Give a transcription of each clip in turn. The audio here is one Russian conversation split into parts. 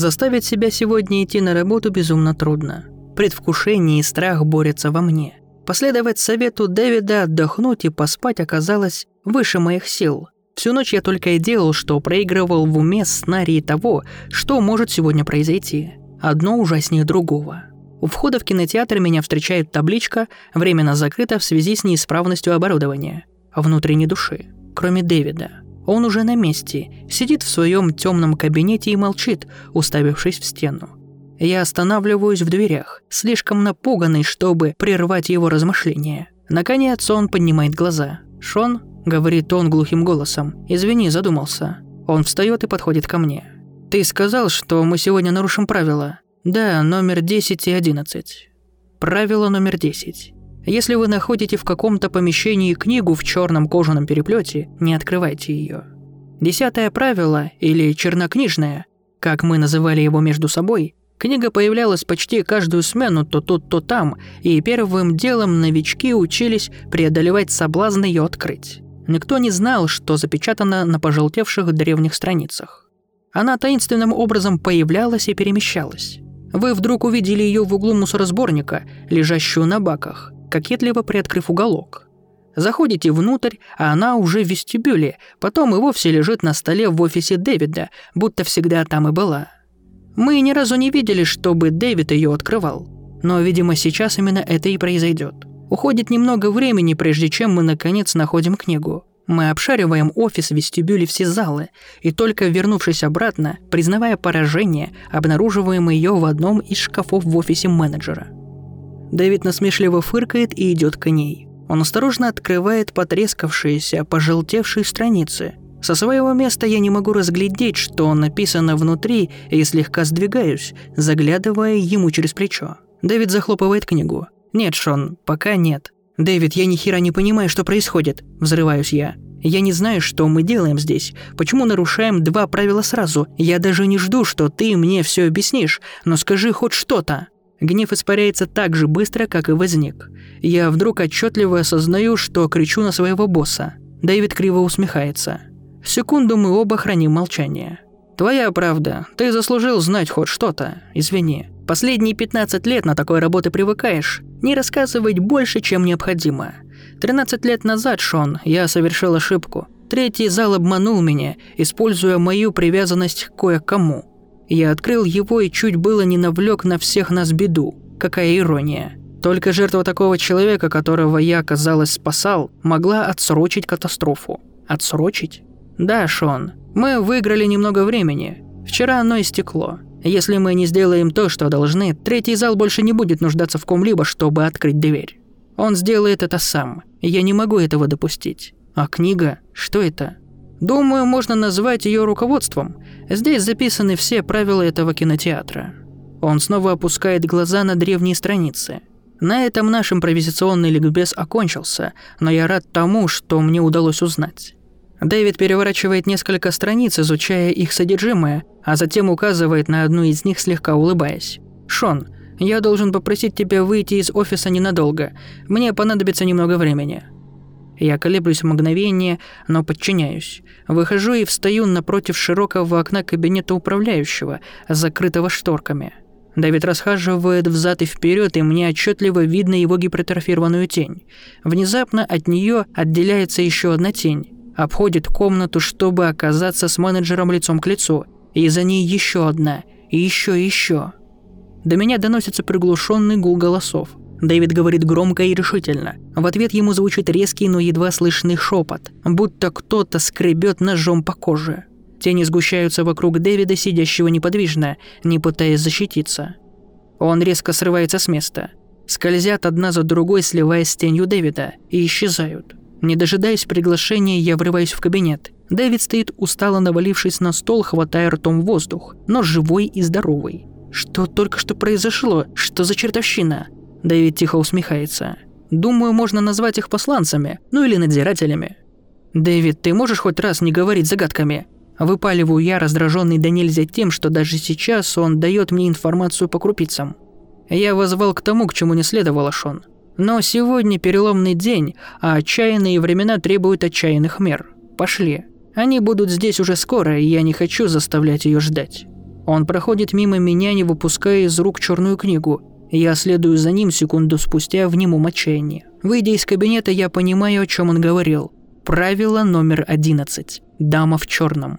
Заставить себя сегодня идти на работу безумно трудно. Предвкушение и страх борются во мне. Последовать совету Дэвида отдохнуть и поспать оказалось выше моих сил. Всю ночь я только и делал, что проигрывал в уме сценарии того, что может сегодня произойти. Одно ужаснее другого. У входа в кинотеатр меня встречает табличка «Временно закрыто в связи с неисправностью оборудования». Внутренней души. Кроме Дэвида. Он уже на месте, сидит в своем темном кабинете и молчит, уставившись в стену. Я останавливаюсь в дверях, слишком напуганный, чтобы прервать его размышления. Наконец он поднимает глаза. «Шон?» – говорит он глухим голосом. «Извини, задумался». Он встает и подходит ко мне. «Ты сказал, что мы сегодня нарушим правила?» «Да, номер 10 и 11». Правило номер 10. Если вы находите в каком-то помещении книгу в черном кожаном переплете, не открывайте ее. Десятое правило, или чернокнижное, как мы называли его между собой, Книга появлялась почти каждую смену то тут, то там, и первым делом новички учились преодолевать соблазн ее открыть. Никто не знал, что запечатано на пожелтевших древних страницах. Она таинственным образом появлялась и перемещалась. Вы вдруг увидели ее в углу мусоросборника, лежащую на баках, кокетливо приоткрыв уголок. Заходите внутрь, а она уже в вестибюле, потом и вовсе лежит на столе в офисе Дэвида, будто всегда там и была – мы ни разу не видели, чтобы Дэвид ее открывал. Но, видимо, сейчас именно это и произойдет. Уходит немного времени, прежде чем мы наконец находим книгу. Мы обшариваем офис, вестибюль и все залы, и только вернувшись обратно, признавая поражение, обнаруживаем ее в одном из шкафов в офисе менеджера. Дэвид насмешливо фыркает и идет к ней. Он осторожно открывает потрескавшиеся, пожелтевшие страницы, со своего места я не могу разглядеть, что написано внутри, и слегка сдвигаюсь, заглядывая ему через плечо. Дэвид захлопывает книгу. «Нет, Шон, пока нет». «Дэвид, я ни хера не понимаю, что происходит», – взрываюсь я. «Я не знаю, что мы делаем здесь. Почему нарушаем два правила сразу? Я даже не жду, что ты мне все объяснишь, но скажи хоть что-то». Гнев испаряется так же быстро, как и возник. Я вдруг отчетливо осознаю, что кричу на своего босса. Дэвид криво усмехается. Секунду мы оба храним молчание. «Твоя правда. Ты заслужил знать хоть что-то. Извини. Последние 15 лет на такой работы привыкаешь. Не рассказывать больше, чем необходимо. 13 лет назад, Шон, я совершил ошибку. Третий зал обманул меня, используя мою привязанность к кое-кому. Я открыл его и чуть было не навлек на всех нас беду. Какая ирония. Только жертва такого человека, которого я, казалось, спасал, могла отсрочить катастрофу. Отсрочить? Да, Шон, мы выиграли немного времени. Вчера оно истекло. Если мы не сделаем то, что должны, третий зал больше не будет нуждаться в ком-либо, чтобы открыть дверь. Он сделает это сам. Я не могу этого допустить. А книга? Что это? Думаю, можно назвать ее руководством. Здесь записаны все правила этого кинотеатра. Он снова опускает глаза на древние страницы. На этом наш импровизационный ликбез окончился, но я рад тому, что мне удалось узнать. Дэвид переворачивает несколько страниц, изучая их содержимое, а затем указывает на одну из них, слегка улыбаясь. «Шон, я должен попросить тебя выйти из офиса ненадолго. Мне понадобится немного времени». Я колеблюсь мгновение, но подчиняюсь. Выхожу и встаю напротив широкого окна кабинета управляющего, закрытого шторками. Дэвид расхаживает взад и вперед, и мне отчетливо видно его гипертрофированную тень. Внезапно от нее отделяется еще одна тень обходит комнату, чтобы оказаться с менеджером лицом к лицу, и за ней еще одна, и еще и еще. До меня доносится приглушенный гул голосов. Дэвид говорит громко и решительно. В ответ ему звучит резкий, но едва слышный шепот, будто кто-то скребет ножом по коже. Тени сгущаются вокруг Дэвида, сидящего неподвижно, не пытаясь защититься. Он резко срывается с места. Скользят одна за другой, сливаясь с тенью Дэвида, и исчезают. Не дожидаясь приглашения, я врываюсь в кабинет. Дэвид стоит устало навалившись на стол, хватая ртом воздух, но живой и здоровый. Что только что произошло? Что за чертовщина? Дэвид тихо усмехается. Думаю, можно назвать их посланцами, ну или надзирателями. Дэвид, ты можешь хоть раз не говорить загадками? Выпаливаю я, раздраженный до нельзя тем, что даже сейчас он дает мне информацию по крупицам. Я возвал к тому, к чему не следовало, Шон. Но сегодня переломный день, а отчаянные времена требуют отчаянных мер. Пошли. Они будут здесь уже скоро, и я не хочу заставлять ее ждать. Он проходит мимо меня, не выпуская из рук черную книгу. Я следую за ним секунду спустя в немом отчаянии. Выйдя из кабинета, я понимаю, о чем он говорил. Правило номер 11. Дама в черном.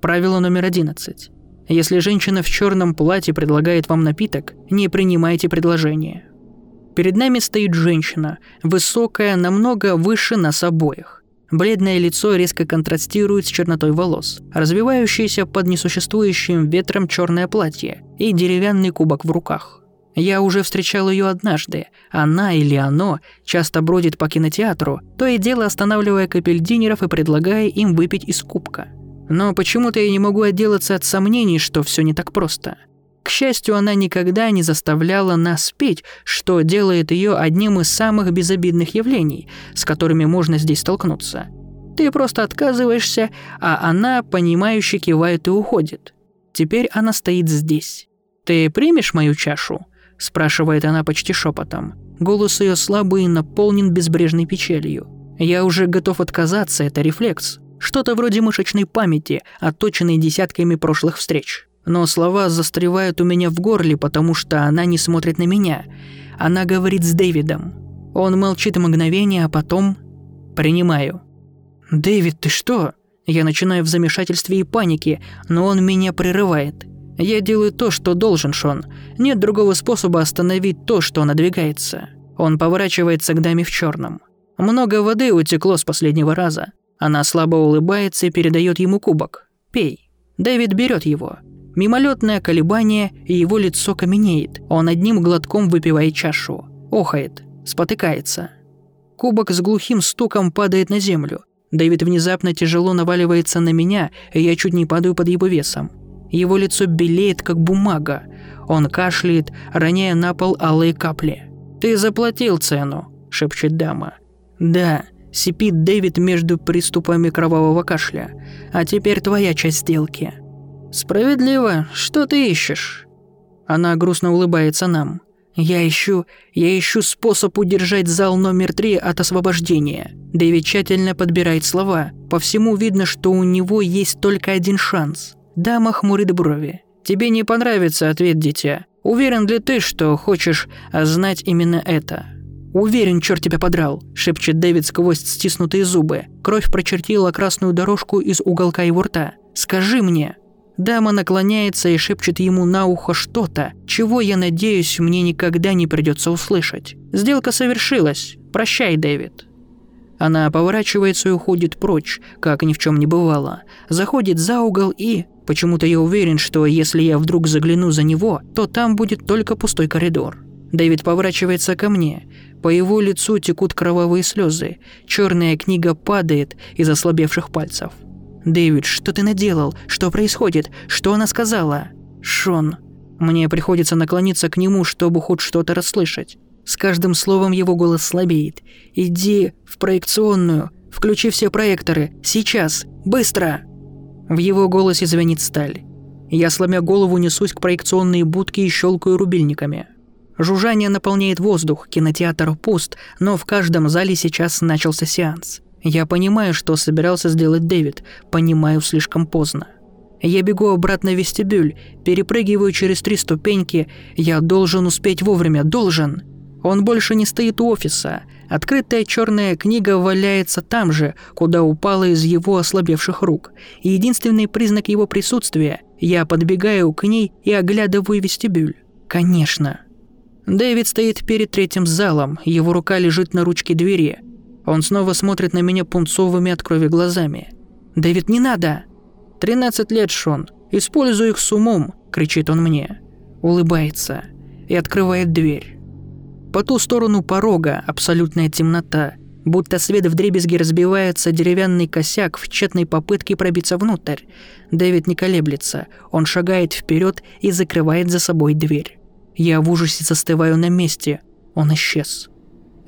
Правило номер 11. Если женщина в черном платье предлагает вам напиток, не принимайте предложение. Перед нами стоит женщина, высокая, намного выше нас обоих. Бледное лицо резко контрастирует с чернотой волос, развивающееся под несуществующим ветром черное платье и деревянный кубок в руках. Я уже встречал ее однажды. Она или оно часто бродит по кинотеатру, то и дело останавливая капельдинеров и предлагая им выпить из кубка – но почему-то я не могу отделаться от сомнений, что все не так просто. К счастью, она никогда не заставляла нас петь, что делает ее одним из самых безобидных явлений, с которыми можно здесь столкнуться. Ты просто отказываешься, а она, понимающе кивает и уходит. Теперь она стоит здесь. «Ты примешь мою чашу?» – спрашивает она почти шепотом. Голос ее слабый и наполнен безбрежной печалью. Я уже готов отказаться, это рефлекс. Что-то вроде мышечной памяти, отточенной десятками прошлых встреч. Но слова застревают у меня в горле, потому что она не смотрит на меня. Она говорит с Дэвидом. Он молчит мгновение, а потом... Принимаю. «Дэвид, ты что?» Я начинаю в замешательстве и панике, но он меня прерывает. Я делаю то, что должен, Шон. Нет другого способа остановить то, что надвигается. Он поворачивается к даме в черном. Много воды утекло с последнего раза. Она слабо улыбается и передает ему кубок. «Пей». Дэвид берет его. Мимолетное колебание, и его лицо каменеет. Он одним глотком выпивает чашу. Охает. Спотыкается. Кубок с глухим стуком падает на землю. Дэвид внезапно тяжело наваливается на меня, и я чуть не падаю под его весом. Его лицо белеет, как бумага. Он кашляет, роняя на пол алые капли. «Ты заплатил цену», – шепчет дама. «Да, Сипит Дэвид между приступами кровавого кашля. А теперь твоя часть сделки. Справедливо. Что ты ищешь? Она грустно улыбается нам. Я ищу, я ищу способ удержать зал номер три от освобождения. Дэвид тщательно подбирает слова. По всему видно, что у него есть только один шанс. Дама хмурит брови. Тебе не понравится ответ, дитя. Уверен ли ты, что хочешь знать именно это? «Уверен, черт тебя подрал», – шепчет Дэвид сквозь стиснутые зубы. Кровь прочертила красную дорожку из уголка его рта. «Скажи мне». Дама наклоняется и шепчет ему на ухо что-то, чего, я надеюсь, мне никогда не придется услышать. Сделка совершилась. Прощай, Дэвид. Она поворачивается и уходит прочь, как ни в чем не бывало. Заходит за угол и... Почему-то я уверен, что если я вдруг загляну за него, то там будет только пустой коридор. Дэвид поворачивается ко мне. По его лицу текут кровавые слезы. Черная книга падает из ослабевших пальцев. «Дэвид, что ты наделал? Что происходит? Что она сказала?» «Шон». Мне приходится наклониться к нему, чтобы хоть что-то расслышать. С каждым словом его голос слабеет. «Иди в проекционную. Включи все проекторы. Сейчас. Быстро!» В его голосе звенит сталь. Я, сломя голову, несусь к проекционной будке и щелкаю рубильниками. Жужжание наполняет воздух, кинотеатр пуст, но в каждом зале сейчас начался сеанс. Я понимаю, что собирался сделать Дэвид, понимаю слишком поздно. Я бегу обратно в вестибюль, перепрыгиваю через три ступеньки, я должен успеть вовремя, должен. Он больше не стоит у офиса. Открытая черная книга валяется там же, куда упала из его ослабевших рук. И единственный признак его присутствия – я подбегаю к ней и оглядываю вестибюль. Конечно, Дэвид стоит перед третьим залом, его рука лежит на ручке двери. Он снова смотрит на меня пунцовыми от крови глазами. «Дэвид, не надо!» «Тринадцать лет, Шон. Используй их с умом!» – кричит он мне. Улыбается и открывает дверь. По ту сторону порога абсолютная темнота, будто свет в дребезги разбивается деревянный косяк в тщетной попытке пробиться внутрь. Дэвид не колеблется, он шагает вперед и закрывает за собой дверь. Я в ужасе застываю на месте. Он исчез.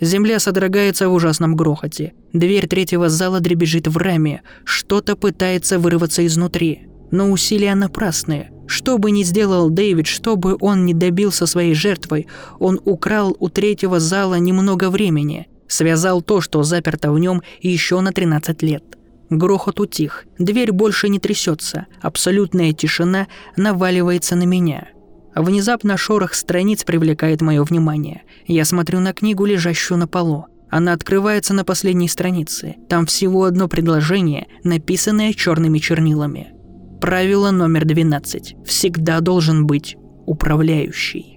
Земля содрогается в ужасном грохоте. Дверь третьего зала дребезжит в раме. Что-то пытается вырваться изнутри. Но усилия напрасные. Что бы ни сделал Дэвид, что бы он ни добился своей жертвой, он украл у третьего зала немного времени. Связал то, что заперто в нем, еще на 13 лет. Грохот утих, дверь больше не трясется, абсолютная тишина наваливается на меня. Внезапно шорох страниц привлекает мое внимание. Я смотрю на книгу, лежащую на полу. Она открывается на последней странице. Там всего одно предложение, написанное черными чернилами. Правило номер 12. Всегда должен быть управляющий.